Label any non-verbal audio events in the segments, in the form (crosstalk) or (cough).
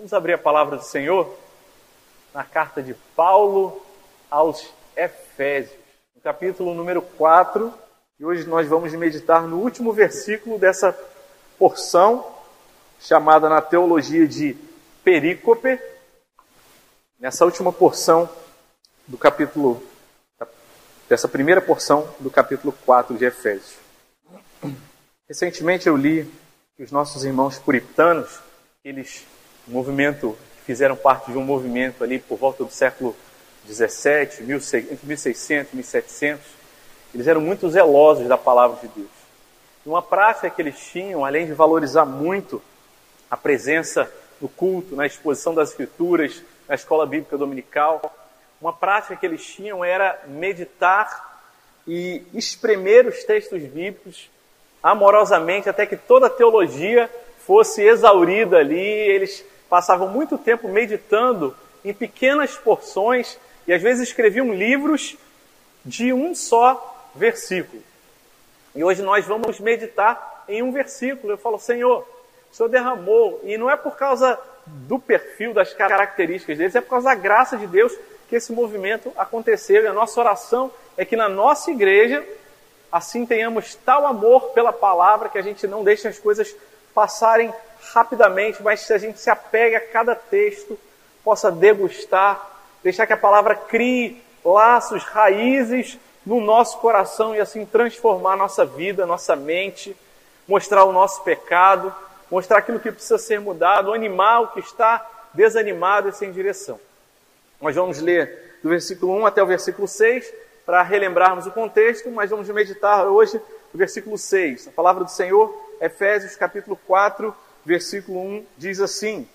Vamos abrir a palavra do Senhor na carta de Paulo aos Efésios, no capítulo número 4. E hoje nós vamos meditar no último versículo dessa porção, chamada na teologia de perícope. Nessa última porção do capítulo, dessa primeira porção do capítulo 4 de Efésios. Recentemente eu li que os nossos irmãos puritanos, eles movimento, fizeram parte de um movimento ali por volta do século 17, entre 1600 e 1700, eles eram muito zelosos da palavra de Deus. E uma prática que eles tinham, além de valorizar muito a presença no culto, na exposição das escrituras, na escola bíblica dominical, uma prática que eles tinham era meditar e espremer os textos bíblicos amorosamente até que toda a teologia fosse exaurida ali. Eles passavam muito tempo meditando em pequenas porções e às vezes escreviam livros de um só versículo. E hoje nós vamos meditar em um versículo. Eu falo, Senhor, o Senhor derramou, e não é por causa do perfil, das características deles, é por causa da graça de Deus que esse movimento aconteceu. E a nossa oração é que na nossa igreja, assim tenhamos tal amor pela palavra que a gente não deixe as coisas passarem rapidamente, mas se a gente se apega a cada texto, possa degustar, deixar que a palavra crie laços, raízes no nosso coração e assim transformar nossa vida, nossa mente, mostrar o nosso pecado, mostrar aquilo que precisa ser mudado, animar o que está desanimado e sem direção. Nós vamos ler do versículo 1 até o versículo 6 para relembrarmos o contexto, mas vamos meditar hoje o versículo 6. A palavra do Senhor, Efésios capítulo 4, versículo 1 diz assim: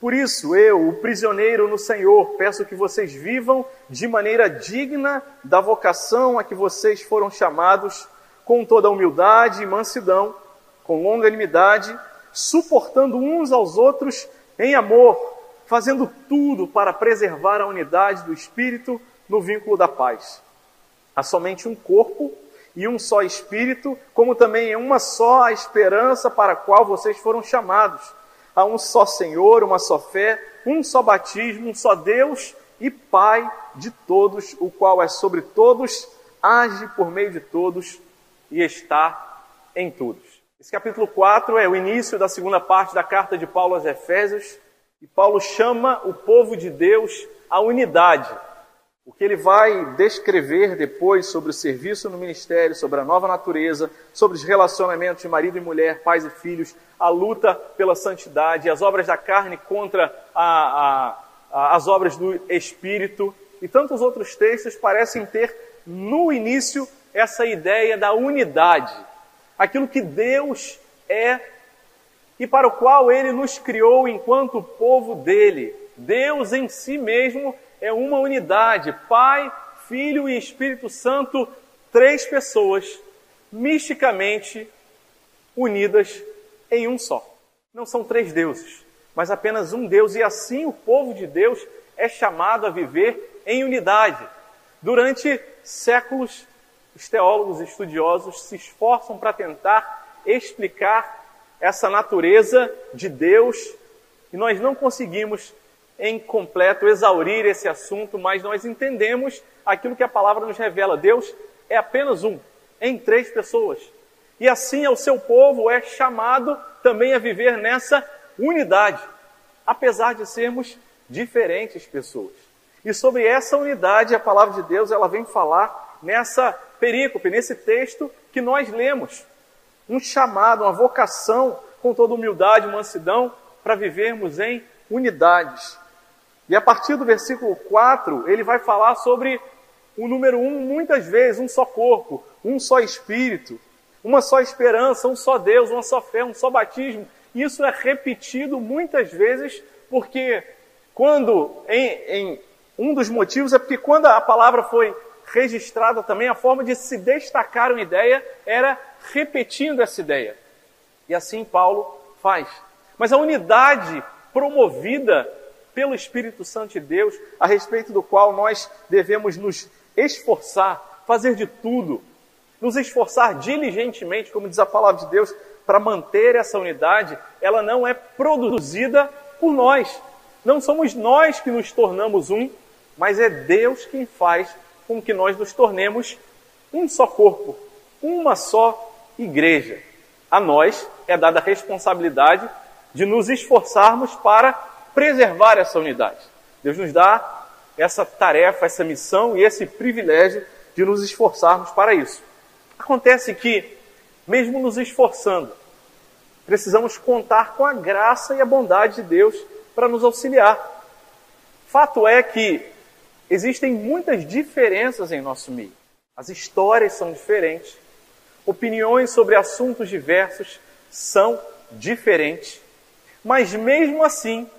Por isso eu, o prisioneiro no Senhor, peço que vocês vivam de maneira digna da vocação a que vocês foram chamados, com toda humildade e mansidão, com longanimidade, suportando uns aos outros em amor, fazendo tudo para preservar a unidade do espírito no vínculo da paz. Há somente um corpo e um só Espírito, como também é uma só a esperança para a qual vocês foram chamados. Há um só Senhor, uma só fé, um só batismo, um só Deus e Pai de todos, o qual é sobre todos, age por meio de todos e está em todos. Esse capítulo 4 é o início da segunda parte da carta de Paulo aos Efésios, e Paulo chama o povo de Deus à unidade o que ele vai descrever depois sobre o serviço no ministério, sobre a nova natureza, sobre os relacionamentos de marido e mulher, pais e filhos, a luta pela santidade, as obras da carne contra a, a, a, as obras do Espírito e tantos outros textos parecem ter no início essa ideia da unidade, aquilo que Deus é e para o qual Ele nos criou enquanto povo dele. Deus em si mesmo é uma unidade, Pai, Filho e Espírito Santo, três pessoas misticamente unidas em um só. Não são três deuses, mas apenas um Deus, e assim o povo de Deus é chamado a viver em unidade. Durante séculos, os teólogos estudiosos se esforçam para tentar explicar essa natureza de Deus e nós não conseguimos em completo exaurir esse assunto, mas nós entendemos aquilo que a palavra nos revela. Deus é apenas um, em três pessoas. E assim o seu povo é chamado também a viver nessa unidade, apesar de sermos diferentes pessoas. E sobre essa unidade, a palavra de Deus ela vem falar nessa perícope, nesse texto que nós lemos. Um chamado, uma vocação com toda humildade mansidão para vivermos em unidades. E a partir do versículo 4, ele vai falar sobre o número um, muitas vezes, um só corpo, um só espírito, uma só esperança, um só Deus, uma só fé, um só batismo. Isso é repetido muitas vezes, porque quando, em, em um dos motivos é porque quando a palavra foi registrada também, a forma de se destacar uma ideia era repetindo essa ideia. E assim Paulo faz. Mas a unidade promovida pelo Espírito Santo de Deus, a respeito do qual nós devemos nos esforçar, fazer de tudo, nos esforçar diligentemente, como diz a palavra de Deus, para manter essa unidade, ela não é produzida por nós. Não somos nós que nos tornamos um, mas é Deus quem faz com que nós nos tornemos um só corpo, uma só igreja. A nós é dada a responsabilidade de nos esforçarmos para preservar essa unidade. Deus nos dá essa tarefa, essa missão e esse privilégio de nos esforçarmos para isso. Acontece que, mesmo nos esforçando, precisamos contar com a graça e a bondade de Deus para nos auxiliar. Fato é que existem muitas diferenças em nosso meio. As histórias são diferentes, opiniões sobre assuntos diversos são diferentes, mas mesmo assim,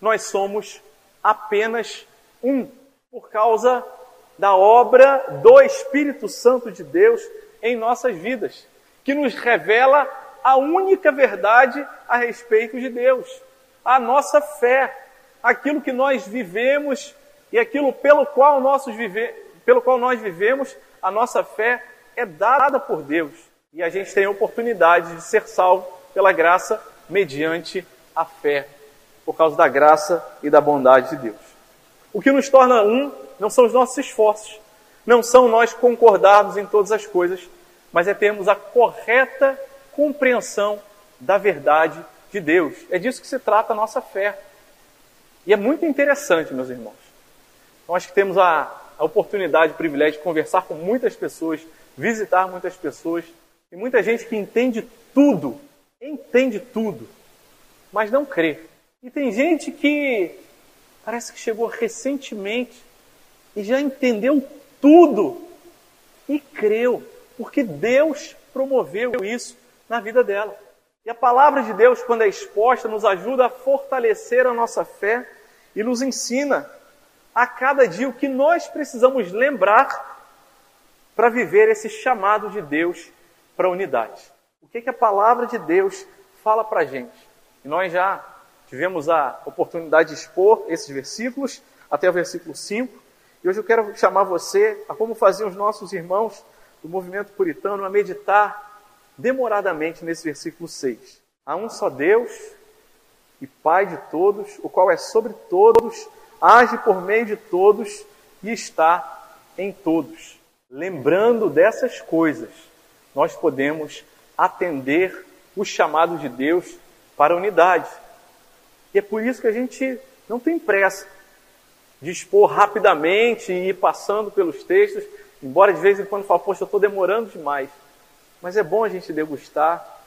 nós somos apenas um, por causa da obra do Espírito Santo de Deus em nossas vidas, que nos revela a única verdade a respeito de Deus, a nossa fé, aquilo que nós vivemos e aquilo pelo qual, nossos vive, pelo qual nós vivemos, a nossa fé é dada por Deus. E a gente tem a oportunidade de ser salvo pela graça mediante a fé, por causa da graça e da bondade de Deus. O que nos torna um não são os nossos esforços, não são nós concordarmos em todas as coisas, mas é termos a correta compreensão da verdade de Deus. É disso que se trata a nossa fé. E é muito interessante, meus irmãos. Então, acho que temos a, a oportunidade, o privilégio de conversar com muitas pessoas, visitar muitas pessoas. Tem muita gente que entende tudo, entende tudo, mas não crê. E tem gente que parece que chegou recentemente e já entendeu tudo e creu, porque Deus promoveu isso na vida dela. E a palavra de Deus, quando é exposta, nos ajuda a fortalecer a nossa fé e nos ensina a cada dia o que nós precisamos lembrar para viver esse chamado de Deus para a unidade. O que, que a palavra de Deus fala para a gente? E nós já tivemos a oportunidade de expor esses versículos, até o versículo 5, e hoje eu quero chamar você a como faziam os nossos irmãos do movimento puritano a meditar demoradamente nesse versículo 6. Há um só Deus e Pai de todos, o qual é sobre todos, age por meio de todos e está em todos. Lembrando dessas coisas, nós podemos atender o chamado de Deus para a unidade. E é por isso que a gente não tem pressa de expor rapidamente e ir passando pelos textos, embora de vez em quando fale, poxa, eu estou demorando demais. Mas é bom a gente degustar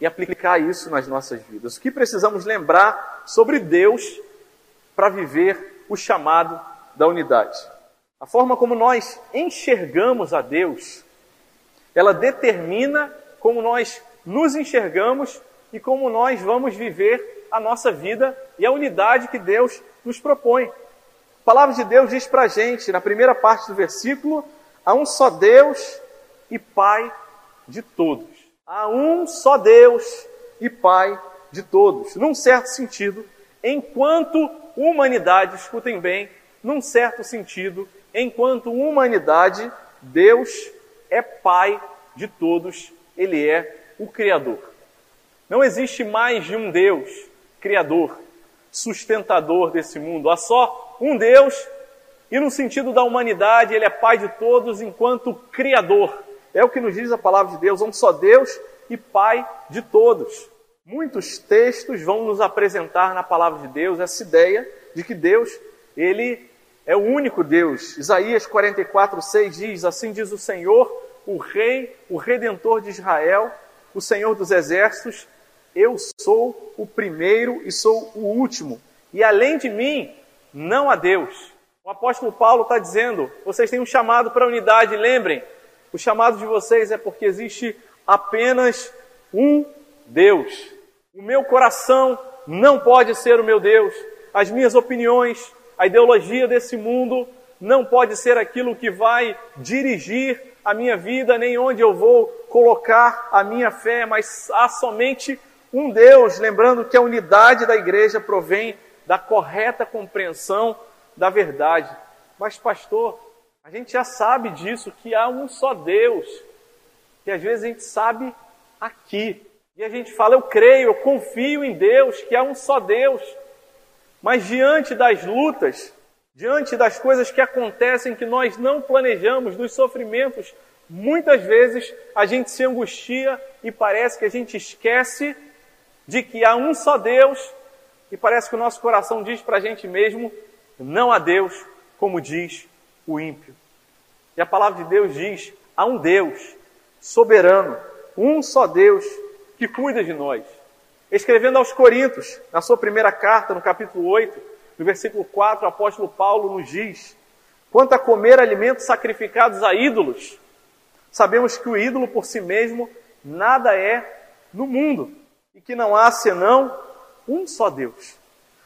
e aplicar isso nas nossas vidas. O que precisamos lembrar sobre Deus para viver o chamado da unidade? A forma como nós enxergamos a Deus, ela determina como nós nos enxergamos e como nós vamos viver a nossa vida e a unidade que Deus nos propõe. A palavra de Deus diz para a gente, na primeira parte do versículo, há um só Deus e Pai de todos. Há um só Deus e Pai de todos. Num certo sentido, enquanto humanidade, escutem bem, num certo sentido, enquanto humanidade, Deus é Pai de todos, Ele é o Criador. Não existe mais de um Deus Criador, sustentador desse mundo. Há só um Deus, e no sentido da humanidade, Ele é Pai de todos enquanto Criador. É o que nos diz a palavra de Deus, um só Deus e Pai de todos. Muitos textos vão nos apresentar na palavra de Deus essa ideia de que Deus, Ele é o único Deus. Isaías 44, 6 diz: Assim diz o Senhor, o Rei, o Redentor de Israel, o Senhor dos Exércitos, eu sou o primeiro e sou o último, e além de mim não há Deus. O apóstolo Paulo está dizendo: vocês têm um chamado para a unidade, lembrem, o chamado de vocês é porque existe apenas um Deus. O meu coração não pode ser o meu Deus. As minhas opiniões, a ideologia desse mundo não pode ser aquilo que vai dirigir a minha vida, nem onde eu vou colocar a minha fé, mas há somente um Deus, lembrando que a unidade da igreja provém da correta compreensão da verdade. Mas, pastor, a gente já sabe disso, que há um só Deus, que às vezes a gente sabe aqui. E a gente fala, eu creio, eu confio em Deus, que há um só Deus. Mas diante das lutas, diante das coisas que acontecem que nós não planejamos, dos sofrimentos, muitas vezes a gente se angustia e parece que a gente esquece de que há um só Deus e parece que o nosso coração diz para a gente mesmo: não há Deus, como diz o ímpio. E a palavra de Deus diz: há um Deus soberano, um só Deus que cuida de nós. Escrevendo aos Coríntios, na sua primeira carta, no capítulo 8, no versículo 4, o apóstolo Paulo nos diz: Quanto a comer alimentos sacrificados a ídolos, sabemos que o ídolo por si mesmo nada é no mundo e que não há senão um só Deus.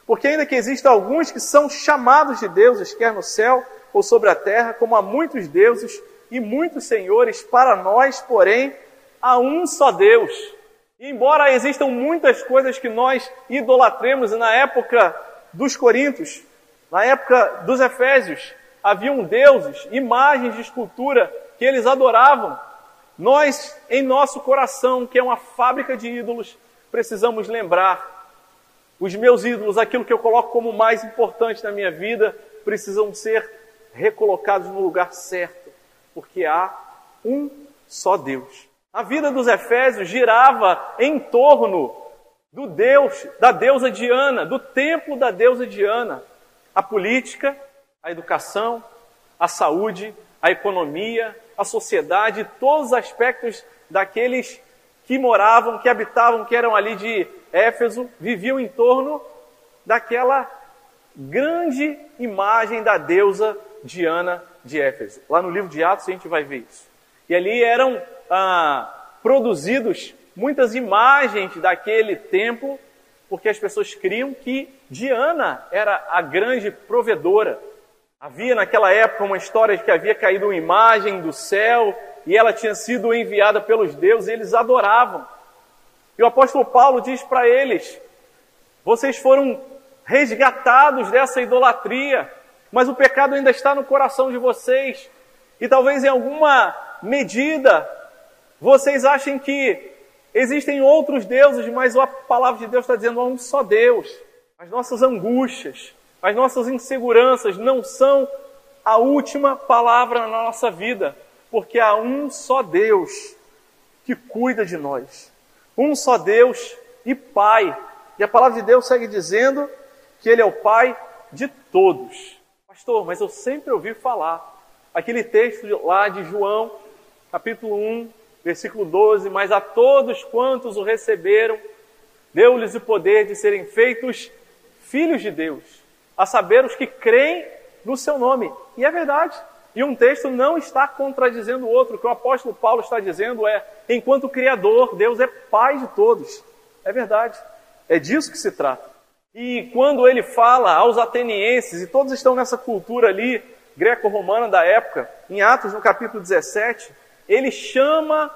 Porque ainda que existam alguns que são chamados de deuses, quer no céu ou sobre a terra, como há muitos deuses e muitos senhores, para nós, porém, há um só Deus. E embora existam muitas coisas que nós idolatremos na época dos Coríntios, na época dos Efésios, haviam deuses, imagens de escultura que eles adoravam. Nós, em nosso coração, que é uma fábrica de ídolos, precisamos lembrar os meus ídolos, aquilo que eu coloco como mais importante na minha vida, precisam ser recolocados no lugar certo, porque há um só Deus. A vida dos Efésios girava em torno do Deus, da deusa Diana, do templo da deusa Diana. A política, a educação, a saúde, a economia, a sociedade, todos os aspectos daqueles que moravam, que habitavam, que eram ali de Éfeso, viviam em torno daquela grande imagem da deusa Diana de Éfeso. Lá no livro de Atos a gente vai ver isso. E ali eram ah, produzidos muitas imagens daquele templo, porque as pessoas criam que Diana era a grande provedora. Havia naquela época uma história de que havia caído uma imagem do céu e ela tinha sido enviada pelos deuses, e eles adoravam. E o apóstolo Paulo diz para eles: vocês foram resgatados dessa idolatria, mas o pecado ainda está no coração de vocês, e talvez em alguma medida vocês achem que existem outros deuses, mas a palavra de Deus está dizendo há um só Deus. As nossas angústias, as nossas inseguranças não são a última palavra na nossa vida porque há um só Deus que cuida de nós. Um só Deus e Pai. E a palavra de Deus segue dizendo que Ele é o Pai de todos. Pastor, mas eu sempre ouvi falar. Aquele texto lá de João, capítulo 1, versículo 12: Mas a todos quantos o receberam, deu-lhes o poder de serem feitos filhos de Deus, a saber os que creem no seu nome. E é verdade. E um texto não está contradizendo o outro. O que o apóstolo Paulo está dizendo é: enquanto Criador, Deus é Pai de todos. É verdade. É disso que se trata. E quando ele fala aos atenienses, e todos estão nessa cultura ali greco-romana da época, em Atos no capítulo 17, ele chama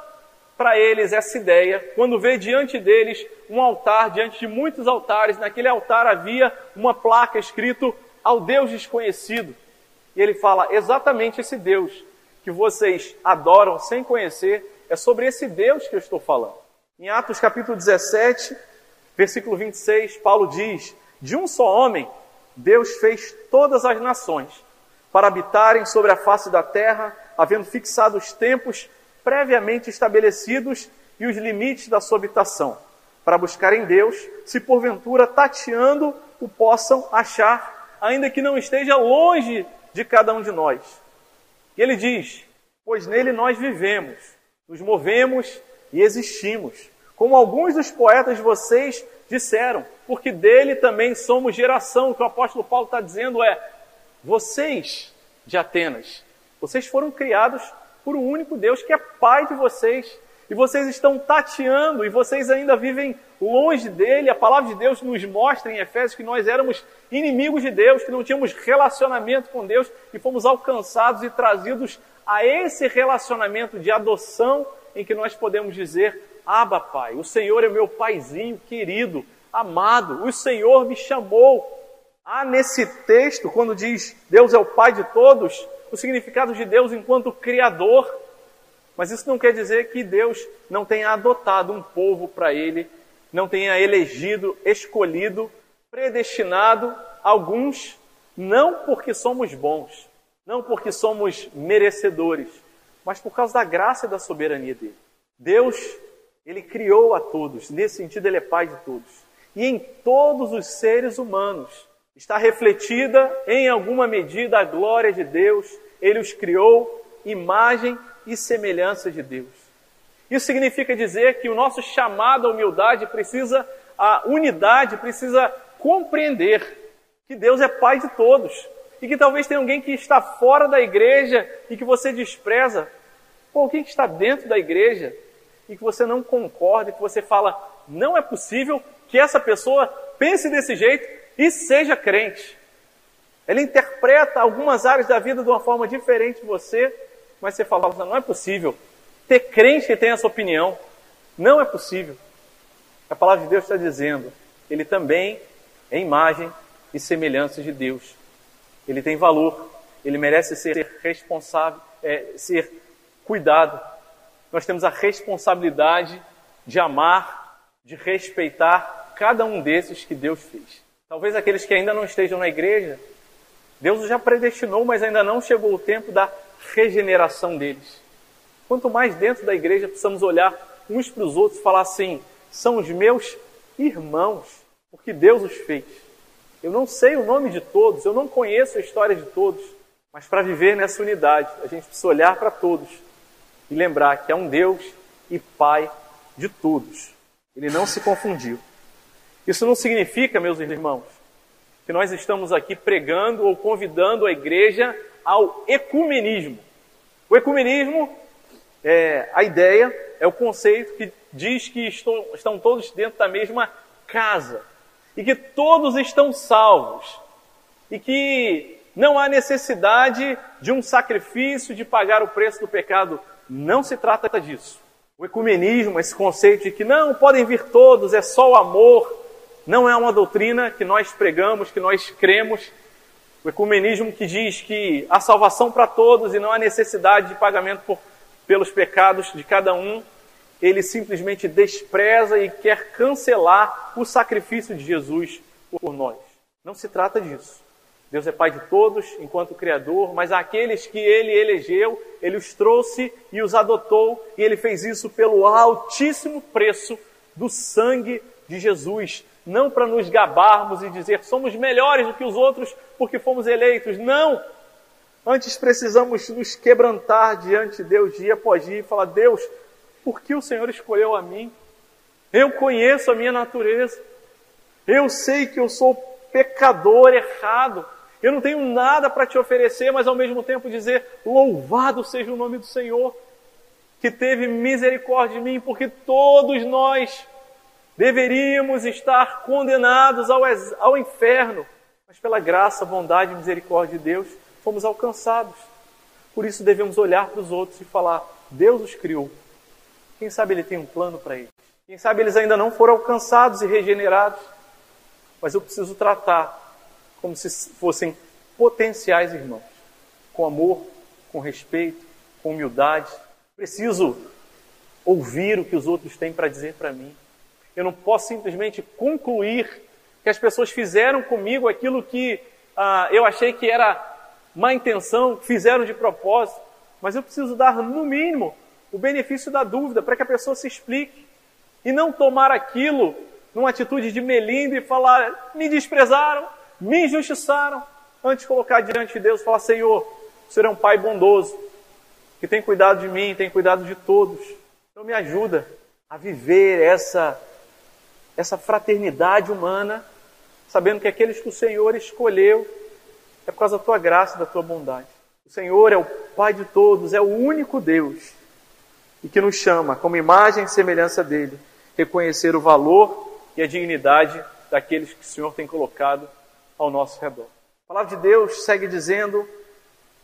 para eles essa ideia, quando vê diante deles um altar, diante de muitos altares, naquele altar havia uma placa escrito ao Deus desconhecido. E ele fala exatamente esse Deus que vocês adoram sem conhecer, é sobre esse Deus que eu estou falando. Em Atos capítulo 17, versículo 26, Paulo diz: De um só homem, Deus fez todas as nações para habitarem sobre a face da terra, havendo fixado os tempos previamente estabelecidos e os limites da sua habitação, para buscarem Deus, se porventura tateando o possam achar, ainda que não esteja longe de cada um de nós. E ele diz: Pois nele nós vivemos, nos movemos e existimos. Como alguns dos poetas de vocês disseram, porque dele também somos geração. O que o apóstolo Paulo está dizendo é: vocês de Atenas, vocês foram criados por um único Deus que é Pai de vocês. E vocês estão tateando e vocês ainda vivem longe dele. A palavra de Deus nos mostra em Efésios que nós éramos inimigos de Deus, que não tínhamos relacionamento com Deus e fomos alcançados e trazidos a esse relacionamento de adoção em que nós podemos dizer: Aba, Pai, o Senhor é meu paizinho querido, amado, o Senhor me chamou. Há nesse texto, quando diz Deus é o Pai de todos, o significado de Deus enquanto Criador. Mas isso não quer dizer que Deus não tenha adotado um povo para ele não tenha elegido, escolhido predestinado alguns não porque somos bons, não porque somos merecedores, mas por causa da graça e da soberania dele. Deus, ele criou a todos, nesse sentido ele é pai de todos. E em todos os seres humanos está refletida em alguma medida a glória de Deus. Ele os criou imagem e semelhança de Deus. Isso significa dizer que o nosso chamado à humildade precisa, a unidade precisa compreender que Deus é Pai de todos e que talvez tenha alguém que está fora da igreja e que você despreza, ou alguém que está dentro da igreja e que você não concorda, que você fala, não é possível que essa pessoa pense desse jeito e seja crente. Ela interpreta algumas áreas da vida de uma forma diferente de você, mas você fala, não é possível ter crente que tem essa opinião. Não é possível. A palavra de Deus está dizendo, ele também é imagem e semelhança de Deus. Ele tem valor, ele merece ser responsável, é, ser cuidado. Nós temos a responsabilidade de amar, de respeitar cada um desses que Deus fez. Talvez aqueles que ainda não estejam na igreja, Deus os já predestinou, mas ainda não chegou o tempo da regeneração deles. Quanto mais dentro da igreja precisamos olhar uns para os outros e falar assim: são os meus irmãos, porque Deus os fez. Eu não sei o nome de todos, eu não conheço a história de todos, mas para viver nessa unidade, a gente precisa olhar para todos e lembrar que é um Deus e Pai de todos. Ele não se confundiu. Isso não significa, meus irmãos, que nós estamos aqui pregando ou convidando a igreja ao ecumenismo. O ecumenismo é a ideia, é o conceito que diz que estão, estão todos dentro da mesma casa e que todos estão salvos e que não há necessidade de um sacrifício de pagar o preço do pecado. Não se trata disso. O ecumenismo, esse conceito de que não podem vir todos, é só o amor, não é uma doutrina que nós pregamos, que nós cremos. O ecumenismo que diz que há salvação para todos e não há necessidade de pagamento por, pelos pecados de cada um ele simplesmente despreza e quer cancelar o sacrifício de Jesus por nós. Não se trata disso. Deus é Pai de todos, enquanto Criador, mas aqueles que Ele elegeu, Ele os trouxe e os adotou, e Ele fez isso pelo altíssimo preço do sangue de Jesus. Não para nos gabarmos e dizer somos melhores do que os outros porque fomos eleitos. Não! Antes precisamos nos quebrantar diante de Deus dia após dia e falar: Deus, por que o Senhor escolheu a mim? Eu conheço a minha natureza. Eu sei que eu sou pecador errado. Eu não tenho nada para te oferecer, mas ao mesmo tempo dizer: Louvado seja o nome do Senhor, que teve misericórdia de mim, porque todos nós deveríamos estar condenados ao, ao inferno, mas pela graça, bondade e misericórdia de Deus, fomos alcançados. Por isso devemos olhar para os outros e falar: Deus os criou quem sabe ele tem um plano para eles. Quem sabe eles ainda não foram alcançados e regenerados. Mas eu preciso tratar como se fossem potenciais irmãos, com amor, com respeito, com humildade. Preciso ouvir o que os outros têm para dizer para mim. Eu não posso simplesmente concluir que as pessoas fizeram comigo aquilo que ah, eu achei que era má intenção, fizeram de propósito, mas eu preciso dar, no mínimo, o benefício da dúvida, para que a pessoa se explique. E não tomar aquilo numa atitude de melindre e falar, me desprezaram, me injustiçaram, antes de colocar diante de Deus e falar, Senhor, o Senhor é um Pai bondoso, que tem cuidado de mim, tem cuidado de todos. Então me ajuda a viver essa, essa fraternidade humana, sabendo que aqueles que o Senhor escolheu é por causa da tua graça e da tua bondade. O Senhor é o Pai de todos, é o único Deus e que nos chama, como imagem e semelhança dele, reconhecer o valor e a dignidade daqueles que o Senhor tem colocado ao nosso redor. A palavra de Deus segue dizendo,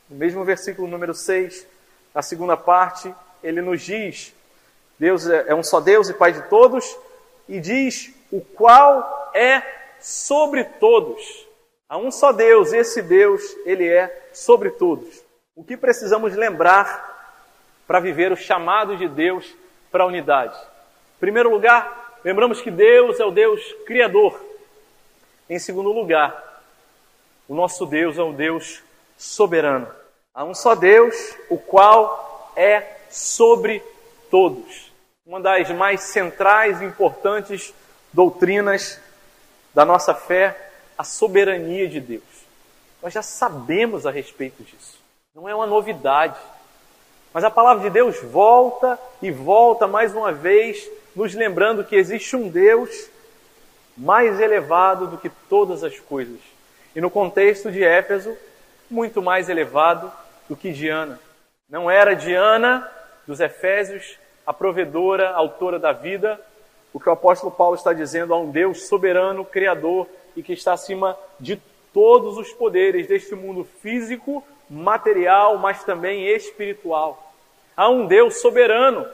no mesmo versículo número 6, a segunda parte, ele nos diz: Deus é, é um só Deus e Pai de todos, e diz o qual é sobre todos. Há um só Deus, esse Deus, ele é sobre todos. O que precisamos lembrar para viver o chamado de Deus para a unidade. Em primeiro lugar, lembramos que Deus é o Deus criador. Em segundo lugar, o nosso Deus é um Deus soberano. Há um só Deus, o qual é sobre todos. Uma das mais centrais e importantes doutrinas da nossa fé, a soberania de Deus. Nós já sabemos a respeito disso. Não é uma novidade. Mas a palavra de Deus volta e volta mais uma vez, nos lembrando que existe um Deus mais elevado do que todas as coisas. E no contexto de Éfeso, muito mais elevado do que Diana. Não era Diana dos Efésios a provedora, a autora da vida, o que o apóstolo Paulo está dizendo a um Deus soberano, criador e que está acima de todos os poderes deste mundo físico, material, mas também espiritual. Há um Deus soberano.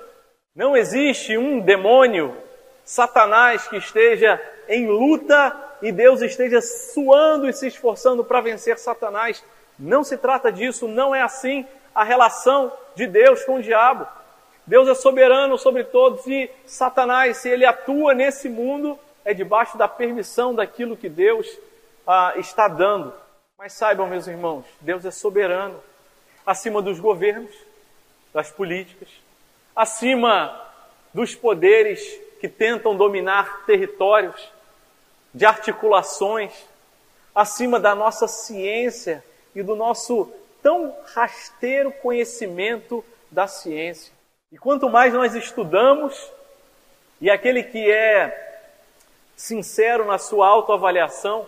Não existe um demônio, Satanás, que esteja em luta e Deus esteja suando e se esforçando para vencer Satanás. Não se trata disso, não é assim a relação de Deus com o diabo. Deus é soberano sobre todos e Satanás, se ele atua nesse mundo, é debaixo da permissão daquilo que Deus ah, está dando. Mas saibam, meus irmãos, Deus é soberano acima dos governos, das políticas, acima dos poderes que tentam dominar territórios, de articulações, acima da nossa ciência e do nosso tão rasteiro conhecimento da ciência. E quanto mais nós estudamos, e aquele que é sincero na sua autoavaliação,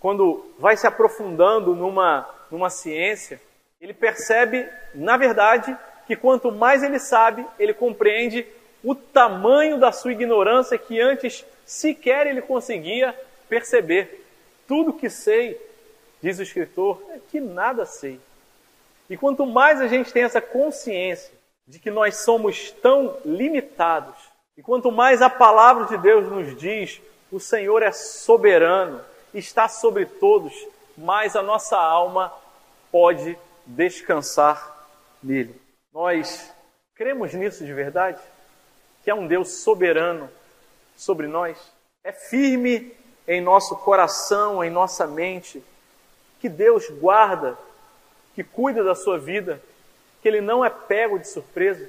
quando vai se aprofundando numa, numa ciência, ele percebe, na verdade, que quanto mais ele sabe, ele compreende o tamanho da sua ignorância que antes sequer ele conseguia perceber. Tudo que sei, diz o escritor, é que nada sei. E quanto mais a gente tem essa consciência de que nós somos tão limitados. E quanto mais a palavra de Deus nos diz, o Senhor é soberano, está sobre todos, mais a nossa alma pode descansar nele. Nós cremos nisso de verdade? Que é um Deus soberano sobre nós? É firme em nosso coração, em nossa mente, que Deus guarda, que cuida da sua vida, que ele não é pego de surpresa.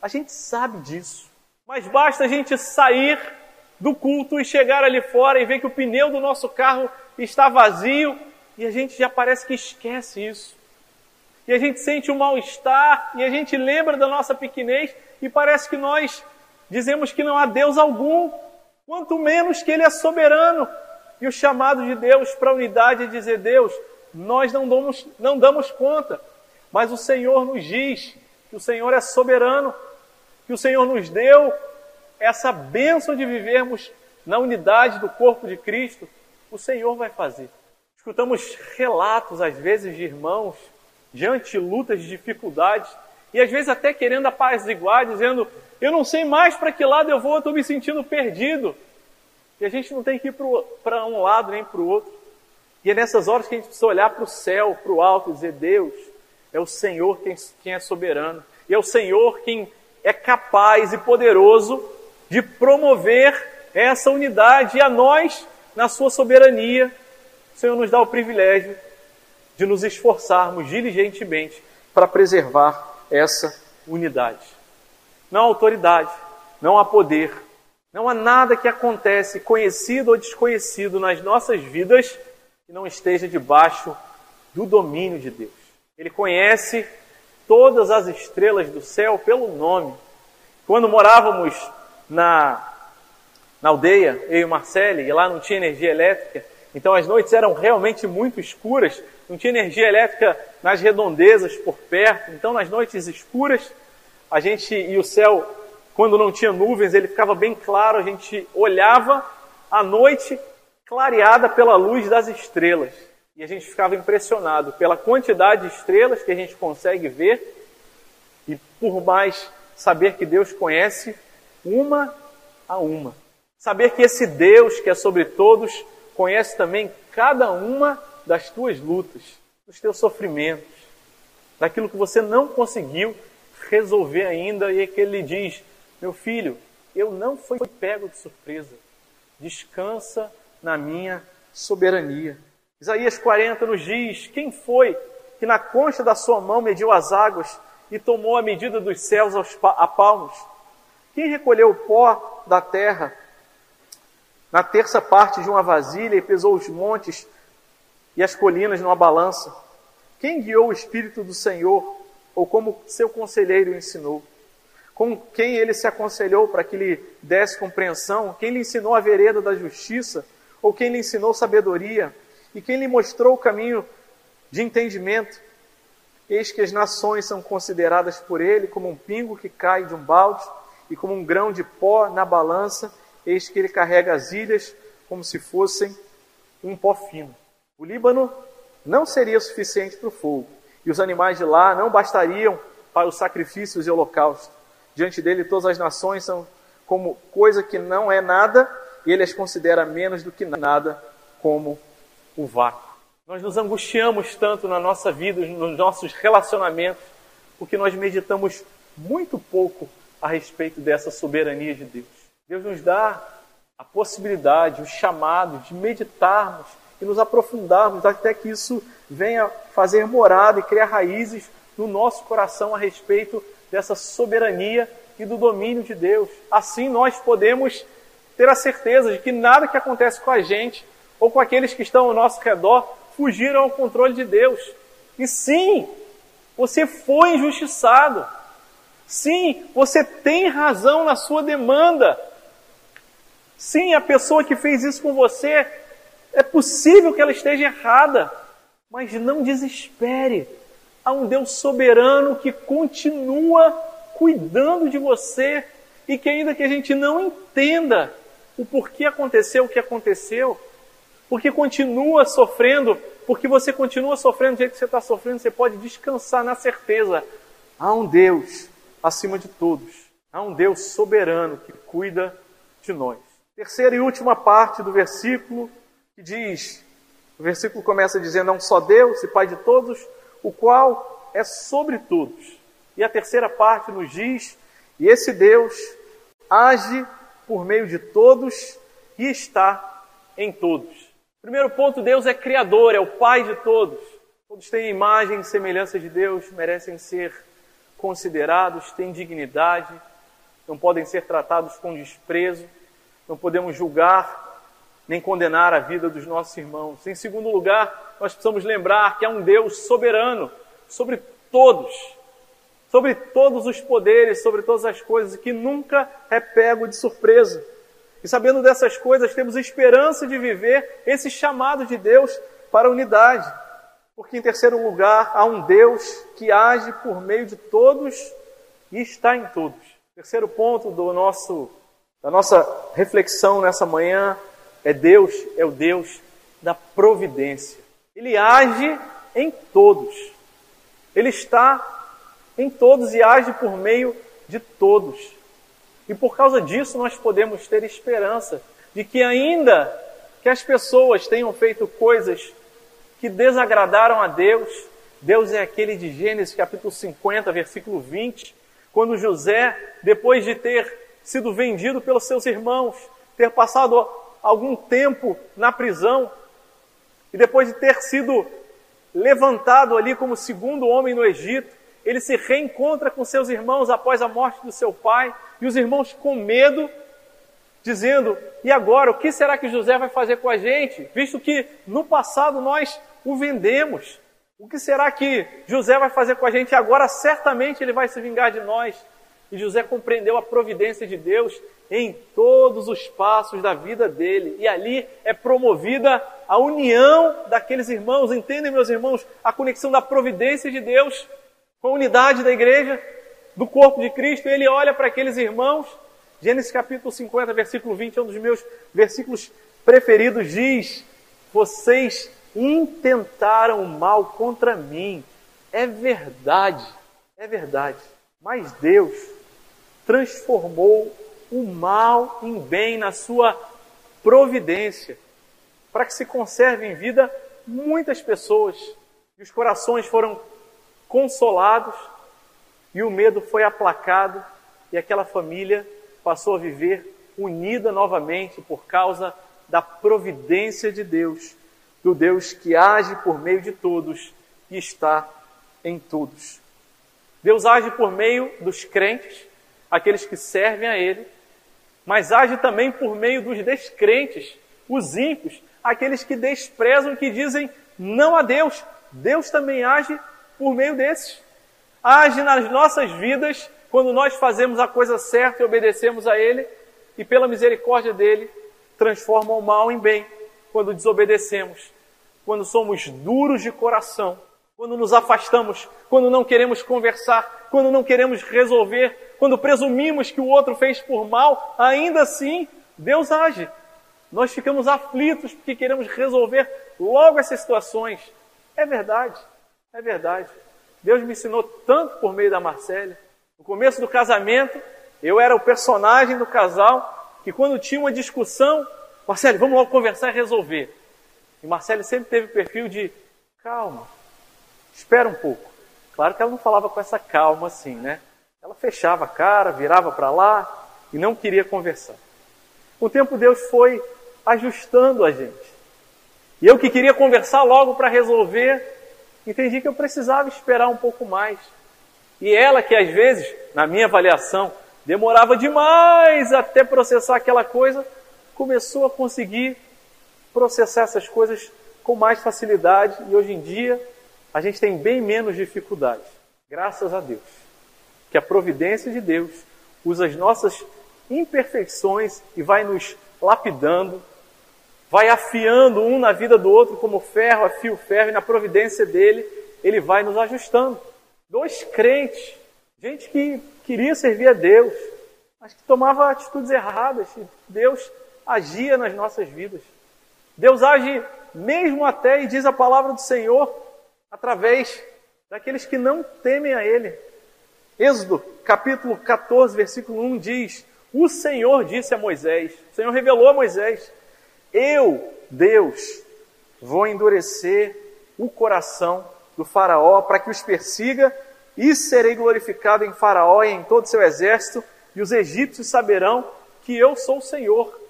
A gente sabe disso. Mas basta a gente sair do culto e chegar ali fora e ver que o pneu do nosso carro está vazio e a gente já parece que esquece isso. E a gente sente um mal-estar e a gente lembra da nossa pequenez e parece que nós dizemos que não há Deus algum, quanto menos que Ele é soberano. E o chamado de Deus para a unidade é dizer: Deus, nós não damos, não damos conta. Mas o Senhor nos diz que o Senhor é soberano, que o Senhor nos deu essa bênção de vivermos na unidade do corpo de Cristo. O Senhor vai fazer. Escutamos relatos, às vezes, de irmãos diante de lutas, de dificuldades, e às vezes até querendo apaziguar, dizendo: Eu não sei mais para que lado eu vou, eu estou me sentindo perdido. E a gente não tem que ir para um lado nem para o outro. E é nessas horas que a gente precisa olhar para o céu, para o alto e dizer: Deus, é o Senhor quem, quem é soberano. E é o Senhor quem é capaz e poderoso de promover essa unidade. E a nós, na sua soberania, o Senhor nos dá o privilégio de nos esforçarmos diligentemente para preservar essa unidade. Não há autoridade, não há poder, não há nada que acontece, conhecido ou desconhecido, nas nossas vidas que não esteja debaixo do domínio de Deus. Ele conhece todas as estrelas do céu pelo nome. Quando morávamos na, na aldeia, eu e Marcele, e lá não tinha energia elétrica, então as noites eram realmente muito escuras, não tinha energia elétrica nas redondezas por perto, então nas noites escuras, a gente e o céu, quando não tinha nuvens, ele ficava bem claro, a gente olhava a noite clareada pela luz das estrelas. E a gente ficava impressionado pela quantidade de estrelas que a gente consegue ver e por mais saber que Deus conhece uma a uma. Saber que esse Deus que é sobre todos conhece também cada uma das tuas lutas, dos teus sofrimentos, daquilo que você não conseguiu resolver ainda e é que ele diz: "Meu filho, eu não fui pego de surpresa. Descansa na minha soberania. Isaías 40 nos diz: Quem foi que na concha da sua mão mediu as águas e tomou a medida dos céus a palmos? Quem recolheu o pó da terra na terça parte de uma vasilha e pesou os montes e as colinas numa balança? Quem guiou o Espírito do Senhor, ou como seu conselheiro ensinou? Com quem ele se aconselhou para que lhe desse compreensão? Quem lhe ensinou a vereda da justiça? Ou quem lhe ensinou sabedoria? E quem lhe mostrou o caminho de entendimento? Eis que as nações são consideradas por ele como um pingo que cai de um balde e como um grão de pó na balança. Eis que ele carrega as ilhas como se fossem um pó fino. O Líbano não seria suficiente para o fogo, e os animais de lá não bastariam para os sacrifícios e holocaustos. Diante dele, todas as nações são como coisa que não é nada, e ele as considera menos do que nada, como o vácuo. Nós nos angustiamos tanto na nossa vida, nos nossos relacionamentos, porque nós meditamos muito pouco a respeito dessa soberania de Deus. Deus nos dá a possibilidade, o chamado de meditarmos e nos aprofundarmos até que isso venha fazer morada e criar raízes no nosso coração a respeito dessa soberania e do domínio de Deus. Assim nós podemos ter a certeza de que nada que acontece com a gente ou com aqueles que estão ao nosso redor fugiram ao controle de Deus. E sim, você foi injustiçado. Sim, você tem razão na sua demanda. Sim, a pessoa que fez isso com você é possível que ela esteja errada, mas não desespere. Há um Deus soberano que continua cuidando de você e que, ainda que a gente não entenda o porquê aconteceu o que aconteceu, porque continua sofrendo, porque você continua sofrendo do jeito que você está sofrendo, você pode descansar na certeza: há um Deus acima de todos, há um Deus soberano que cuida de nós. Terceira e última parte do versículo que diz, o versículo começa dizendo, não só Deus e Pai de todos, o qual é sobre todos. E a terceira parte nos diz, e esse Deus age por meio de todos e está em todos. Primeiro ponto, Deus é criador, é o Pai de todos. Todos têm imagem e semelhança de Deus, merecem ser considerados, têm dignidade, não podem ser tratados com desprezo, não podemos julgar nem condenar a vida dos nossos irmãos. Em segundo lugar, nós precisamos lembrar que há um Deus soberano sobre todos, sobre todos os poderes, sobre todas as coisas, que nunca é pego de surpresa. E sabendo dessas coisas, temos esperança de viver esse chamado de Deus para a unidade. Porque, em terceiro lugar, há um Deus que age por meio de todos e está em todos. Terceiro ponto do nosso, da nossa reflexão nessa manhã é Deus, é o Deus da providência. Ele age em todos. Ele está em todos e age por meio de todos. E por causa disso nós podemos ter esperança de que ainda que as pessoas tenham feito coisas que desagradaram a Deus, Deus é aquele de Gênesis capítulo 50, versículo 20, quando José, depois de ter sido vendido pelos seus irmãos, ter passado algum tempo na prisão e depois de ter sido levantado ali como segundo homem no Egito, ele se reencontra com seus irmãos após a morte do seu pai e os irmãos com medo, dizendo: E agora, o que será que José vai fazer com a gente? Visto que no passado nós o vendemos. O que será que José vai fazer com a gente agora? Certamente ele vai se vingar de nós. E José compreendeu a providência de Deus em todos os passos da vida dele. E ali é promovida a união daqueles irmãos. Entendem, meus irmãos, a conexão da providência de Deus com a unidade da igreja, do corpo de Cristo. Ele olha para aqueles irmãos. Gênesis capítulo 50, versículo 20, é um dos meus versículos preferidos. Diz: Vocês intentaram mal contra mim. É verdade, é verdade. Mas Deus transformou o mal em bem na sua providência, para que se conserve em vida muitas pessoas. E os corações foram consolados, e o medo foi aplacado, e aquela família passou a viver unida novamente por causa da providência de Deus, do Deus que age por meio de todos e está em todos. Deus age por meio dos crentes, aqueles que servem a Ele, mas age também por meio dos descrentes, os ímpios, aqueles que desprezam, que dizem não a Deus. Deus também age por meio desses. Age nas nossas vidas quando nós fazemos a coisa certa e obedecemos a Ele, e pela misericórdia dele, transforma o mal em bem quando desobedecemos, quando somos duros de coração, quando nos afastamos, quando não queremos conversar, quando não queremos resolver, quando presumimos que o outro fez por mal, ainda assim Deus age. Nós ficamos aflitos porque queremos resolver logo essas situações. É verdade, é verdade. Deus me ensinou tanto por meio da Marcélia. No começo do casamento, eu era o personagem do casal que quando tinha uma discussão, Marcelo, vamos logo conversar e resolver. E Marcelo sempre teve o perfil de calma, espera um pouco. Claro que ela não falava com essa calma assim, né? Ela fechava a cara, virava para lá e não queria conversar. Com o tempo Deus foi ajustando a gente. E eu que queria conversar logo para resolver, entendi que eu precisava esperar um pouco mais. E ela que às vezes, na minha avaliação, demorava demais até processar aquela coisa, começou a conseguir processar essas coisas com mais facilidade e hoje em dia a gente tem bem menos dificuldade. Graças a Deus. Que a providência de Deus usa as nossas imperfeições e vai nos lapidando, vai afiando um na vida do outro como ferro afia o ferro e na providência dele ele vai nos ajustando. Dois crentes, gente que queria servir a Deus, mas que tomava atitudes erradas e Deus agia nas nossas vidas. Deus age mesmo até, e diz a palavra do Senhor, através daqueles que não temem a Ele. Êxodo, capítulo 14, versículo 1 diz: O Senhor disse a Moisés, o Senhor revelou a Moisés: Eu, Deus, vou endurecer o coração do Faraó para que os persiga, e serei glorificado em Faraó e em todo o seu exército, e os egípcios saberão que eu sou o Senhor.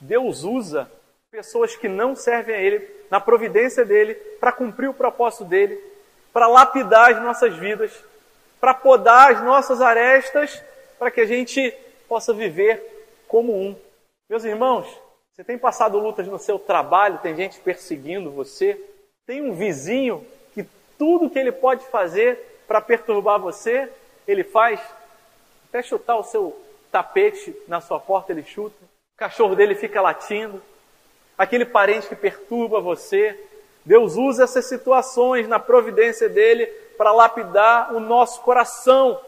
Deus usa pessoas que não servem a Ele, na providência dEle, para cumprir o propósito dEle, para lapidar as nossas vidas, para podar as nossas arestas, para que a gente possa viver como um. Meus irmãos, você tem passado lutas no seu trabalho, tem gente perseguindo você, tem um vizinho que tudo que ele pode fazer para perturbar você, ele faz, até chutar o seu tapete na sua porta, ele chuta, o cachorro dele fica latindo, aquele parente que perturba você. Deus usa essas situações na providência dele para lapidar o nosso coração,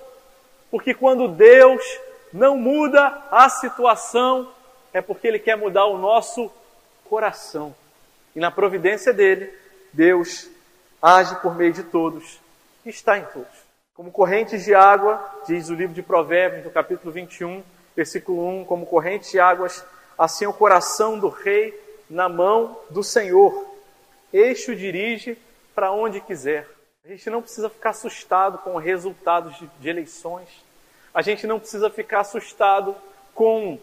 porque quando Deus não muda a situação, é porque Ele quer mudar o nosso coração. E na providência dele, Deus age por meio de todos e está em todos. Como correntes de água, diz o livro de Provérbios, no capítulo 21, versículo 1, como correntes de águas, assim é o coração do rei na mão do Senhor. Este o dirige para onde quiser. A gente não precisa ficar assustado com resultados de, de eleições. A gente não precisa ficar assustado com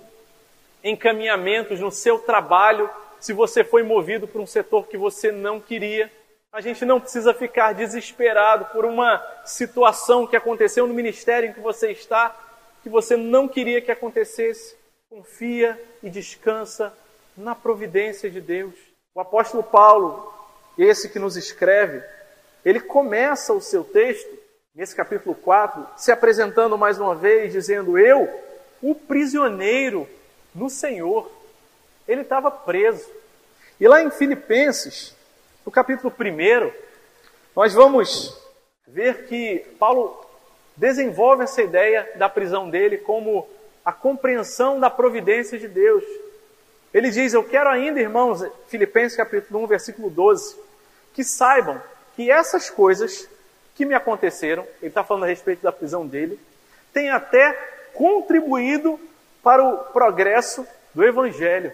encaminhamentos no seu trabalho se você foi movido por um setor que você não queria. A gente não precisa ficar desesperado por uma situação que aconteceu no ministério em que você está, que você não queria que acontecesse. Confia e descansa na providência de Deus. O apóstolo Paulo, esse que nos escreve, ele começa o seu texto, nesse capítulo 4, se apresentando mais uma vez, dizendo: Eu, o prisioneiro no Senhor. Ele estava preso. E lá em Filipenses, no capítulo 1, nós vamos ver que Paulo desenvolve essa ideia da prisão dele como a compreensão da providência de Deus. Ele diz: Eu quero ainda, irmãos, Filipenses capítulo 1, versículo 12, que saibam que essas coisas que me aconteceram, ele está falando a respeito da prisão dele, têm até contribuído para o progresso do Evangelho.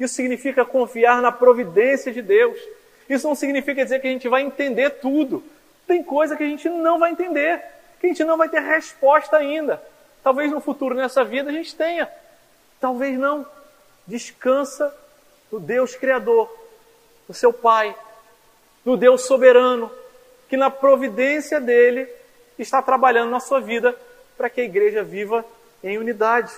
Isso significa confiar na providência de Deus. Isso não significa dizer que a gente vai entender tudo. Tem coisa que a gente não vai entender, que a gente não vai ter resposta ainda. Talvez no futuro, nessa vida, a gente tenha. Talvez não. Descansa no Deus Criador, no seu Pai, no Deus soberano, que na providência dele está trabalhando na sua vida para que a igreja viva em unidade.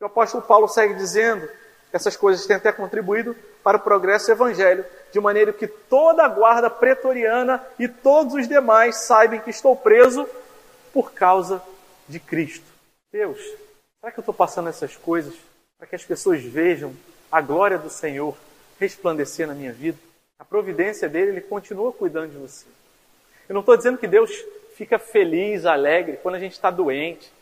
O apóstolo Paulo segue dizendo que essas coisas têm até contribuído para o progresso do evangelho, de maneira que toda a guarda pretoriana e todos os demais saibam que estou preso por causa de Cristo. Deus, será que eu estou passando essas coisas para que as pessoas vejam a glória do Senhor resplandecer na minha vida? A providência dele, ele continua cuidando de você. Eu não estou dizendo que Deus fica feliz, alegre quando a gente está doente.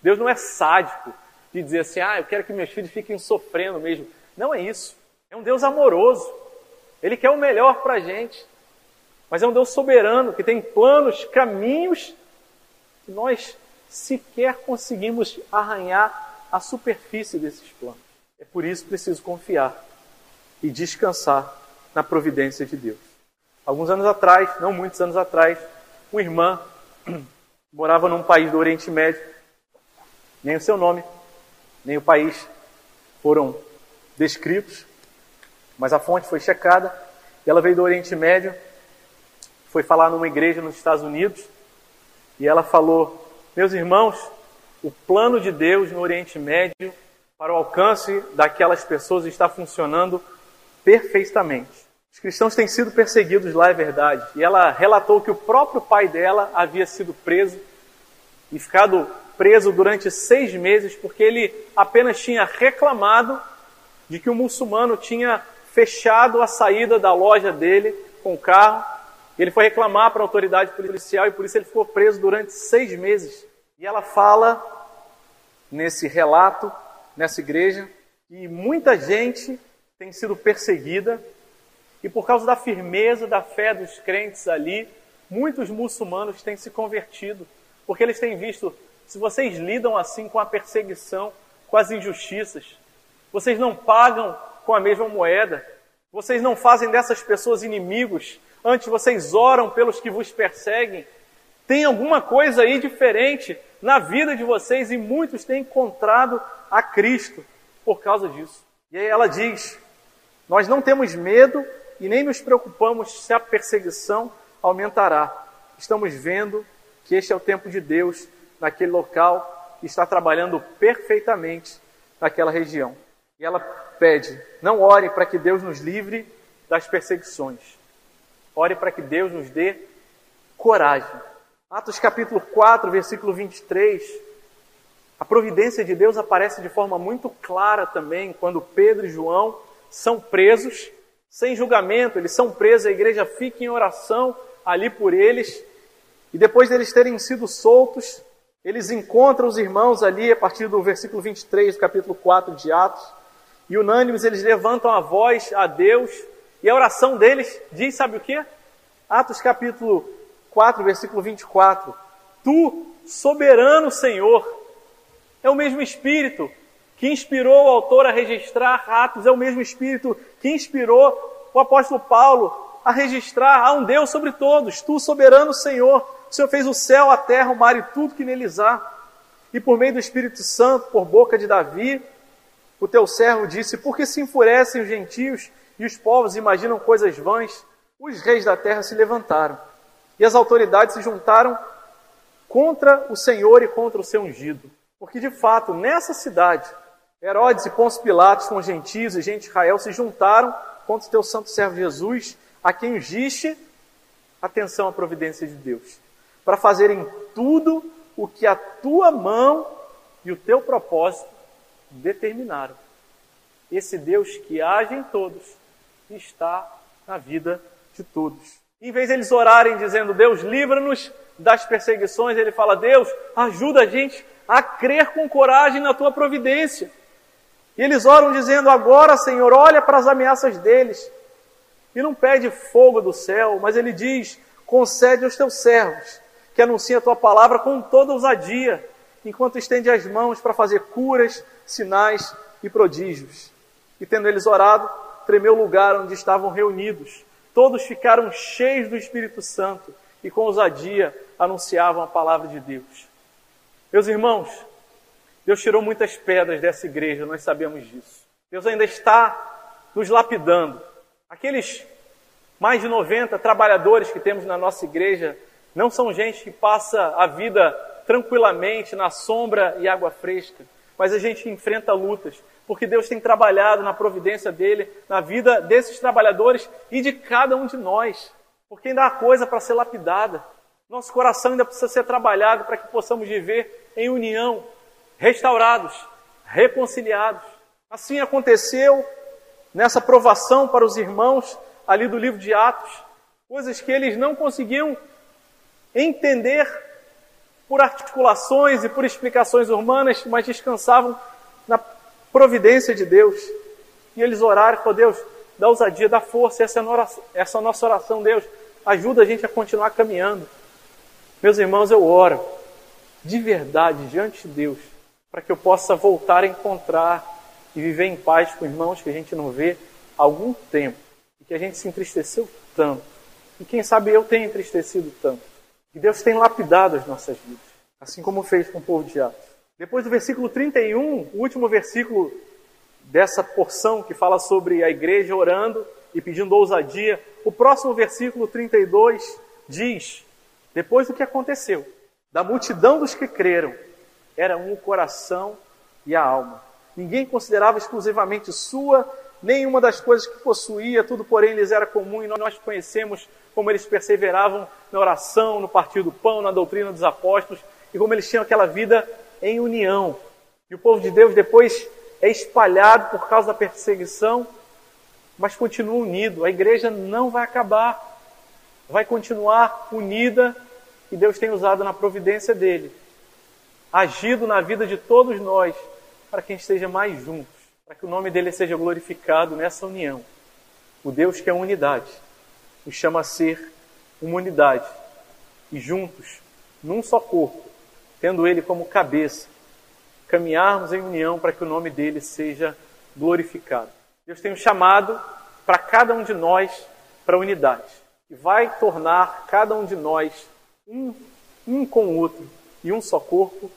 Deus não é sádico de dizer assim, ah, eu quero que meus filhos fiquem sofrendo mesmo. Não é isso. É um Deus amoroso. Ele quer o melhor para a gente. Mas é um Deus soberano que tem planos, caminhos que nós sequer conseguimos arranhar a superfície desses planos. É por isso que preciso confiar e descansar na providência de Deus. Alguns anos atrás, não muitos anos atrás, uma irmã (clears throat) morava num país do Oriente Médio. Nem o seu nome, nem o país foram descritos, mas a fonte foi checada. E ela veio do Oriente Médio, foi falar numa igreja nos Estados Unidos, e ela falou: Meus irmãos, o plano de Deus no Oriente Médio para o alcance daquelas pessoas está funcionando perfeitamente. Os cristãos têm sido perseguidos lá, é verdade. E ela relatou que o próprio pai dela havia sido preso e ficado preso durante seis meses porque ele apenas tinha reclamado de que o muçulmano tinha fechado a saída da loja dele com o carro. Ele foi reclamar para a autoridade policial e por isso ele ficou preso durante seis meses. E ela fala nesse relato, nessa igreja, que muita gente tem sido perseguida. E por causa da firmeza da fé dos crentes ali, muitos muçulmanos têm se convertido, porque eles têm visto, se vocês lidam assim com a perseguição, com as injustiças, vocês não pagam com a mesma moeda, vocês não fazem dessas pessoas inimigos, antes vocês oram pelos que vos perseguem. Tem alguma coisa aí diferente na vida de vocês e muitos têm encontrado a Cristo por causa disso. E aí ela diz: Nós não temos medo e nem nos preocupamos se a perseguição aumentará. Estamos vendo que este é o tempo de Deus naquele local e está trabalhando perfeitamente naquela região. E ela pede: não ore para que Deus nos livre das perseguições. Ore para que Deus nos dê coragem. Atos capítulo 4, versículo 23. A providência de Deus aparece de forma muito clara também quando Pedro e João são presos sem julgamento, eles são presos, a igreja fica em oração ali por eles, e depois deles terem sido soltos, eles encontram os irmãos ali, a partir do versículo 23 do capítulo 4 de Atos, e unânimes eles levantam a voz a Deus, e a oração deles diz, sabe o que? Atos capítulo 4, versículo 24: Tu, soberano Senhor, é o mesmo Espírito que inspirou o autor a registrar Atos, é o mesmo Espírito que inspirou o apóstolo Paulo a registrar há um Deus sobre todos, tu soberano Senhor, o Senhor fez o céu, a terra, o mar e tudo que neles há. E por meio do Espírito Santo, por boca de Davi, o teu servo disse: Por que se enfurecem os gentios e os povos imaginam coisas vãs? Os reis da terra se levantaram e as autoridades se juntaram contra o Senhor e contra o seu ungido. Porque de fato, nessa cidade, Herodes e Pôncio Pilatos com os gentios e gente de Israel se juntaram contra o teu santo servo Jesus, a quem ungiste, atenção à providência de Deus, para fazerem tudo o que a tua mão e o teu propósito determinaram. Esse Deus que age em todos está na vida de todos. Em vez de eles orarem dizendo, Deus, livra-nos das perseguições, ele fala, Deus, ajuda a gente a crer com coragem na tua providência. E eles oram dizendo: Agora, Senhor, olha para as ameaças deles. E não pede fogo do céu, mas ele diz: Concede aos teus servos, que anunciem a tua palavra com toda ousadia, enquanto estende as mãos para fazer curas, sinais e prodígios. E tendo eles orado, tremeu o lugar onde estavam reunidos. Todos ficaram cheios do Espírito Santo e com ousadia anunciavam a palavra de Deus. Meus irmãos, Deus tirou muitas pedras dessa igreja, nós sabemos disso. Deus ainda está nos lapidando. Aqueles mais de 90 trabalhadores que temos na nossa igreja não são gente que passa a vida tranquilamente na sombra e água fresca, mas a gente enfrenta lutas, porque Deus tem trabalhado na providência dele, na vida desses trabalhadores e de cada um de nós, porque ainda há coisa para ser lapidada. Nosso coração ainda precisa ser trabalhado para que possamos viver em união, restaurados, reconciliados. Assim aconteceu nessa provação para os irmãos ali do livro de Atos, coisas que eles não conseguiam entender por articulações e por explicações humanas, mas descansavam na providência de Deus. E eles oraram e Deus, dá ousadia, dá força, essa é, essa é a nossa oração, Deus, ajuda a gente a continuar caminhando. Meus irmãos, eu oro de verdade diante de Deus, para que eu possa voltar a encontrar e viver em paz com irmãos que a gente não vê há algum tempo e que a gente se entristeceu tanto. E quem sabe eu tenho entristecido tanto. E Deus tem lapidado as nossas vidas, assim como fez com o povo de Atos. Depois do versículo 31, o último versículo dessa porção que fala sobre a igreja orando e pedindo ousadia, o próximo versículo 32 diz: Depois do que aconteceu, da multidão dos que creram, era um o coração e a alma. Ninguém considerava exclusivamente sua nenhuma das coisas que possuía, tudo porém lhes era comum e nós conhecemos como eles perseveravam na oração, no partir do pão, na doutrina dos apóstolos e como eles tinham aquela vida em união. E o povo de Deus depois é espalhado por causa da perseguição, mas continua unido. A igreja não vai acabar, vai continuar unida e Deus tem usado na providência dele, agido na vida de todos nós para que a gente esteja mais juntos, para que o nome dele seja glorificado nessa união. O Deus que é unidade nos chama a ser uma unidade e juntos, num só corpo, tendo Ele como cabeça, caminharmos em união para que o nome dele seja glorificado. Deus tem um chamado para cada um de nós para a unidade e vai tornar cada um de nós um, um com o outro e um só corpo.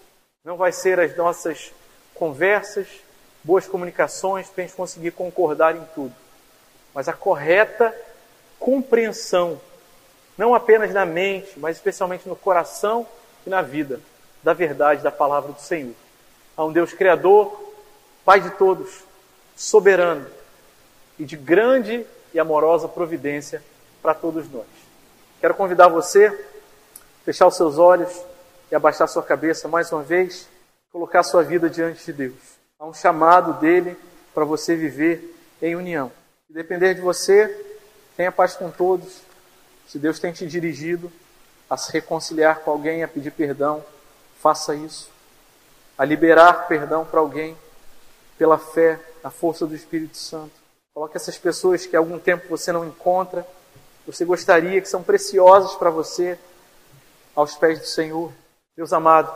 Não vai ser as nossas conversas, boas comunicações para a gente conseguir concordar em tudo, mas a correta compreensão, não apenas na mente, mas especialmente no coração e na vida, da verdade da palavra do Senhor. Há um Deus Criador, Pai de todos, soberano e de grande e amorosa providência para todos nós. Quero convidar você a fechar os seus olhos e abaixar sua cabeça mais uma vez, colocar sua vida diante de Deus. Há um chamado dele para você viver em união. Se depender de você, Tenha paz com todos. Se Deus tem te dirigido a se reconciliar com alguém, a pedir perdão, faça isso. A liberar perdão para alguém pela fé, a força do Espírito Santo. Coloque essas pessoas que há algum tempo você não encontra, você gostaria, que são preciosas para você, aos pés do Senhor. Deus amado,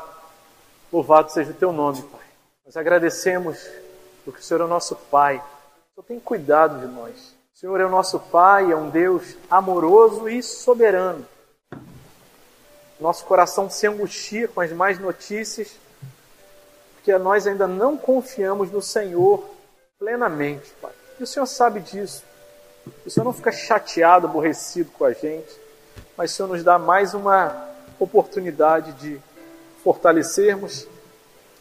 louvado seja o teu nome, Pai. Nós agradecemos porque o Senhor é o nosso Pai. O Senhor tem cuidado de nós. O Senhor é o nosso Pai, é um Deus amoroso e soberano. Nosso coração se angustia com as más notícias, porque nós ainda não confiamos no Senhor plenamente, Pai. E o Senhor sabe disso. O Senhor não fica chateado, aborrecido com a gente, mas o Senhor nos dá mais uma oportunidade de fortalecermos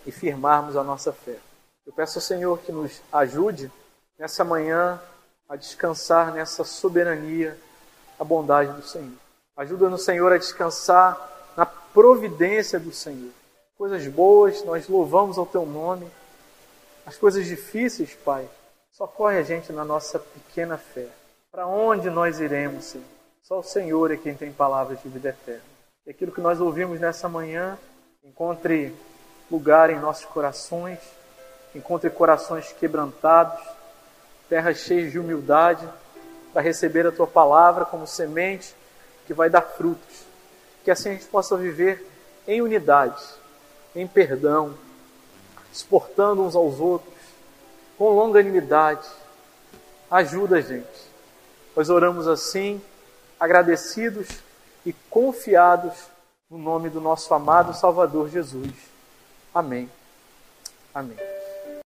e firmarmos a nossa fé. Eu peço ao Senhor que nos ajude nessa manhã a descansar nessa soberania, a bondade do Senhor. Ajuda no Senhor a descansar na providência do Senhor. Coisas boas, nós louvamos ao Teu nome. As coisas difíceis, Pai, socorre a gente na nossa pequena fé. Para onde nós iremos, Senhor? Só o Senhor é quem tem palavras de vida eterna. E aquilo que nós ouvimos nessa manhã encontre lugar em nossos corações, encontre corações quebrantados, terras cheias de humildade, para receber a tua palavra como semente que vai dar frutos. Que assim a gente possa viver em unidade, em perdão, suportando uns aos outros, com longanimidade. Ajuda gente. Nós oramos assim, agradecidos e confiados no nome do nosso amado Salvador Jesus. Amém. Amém.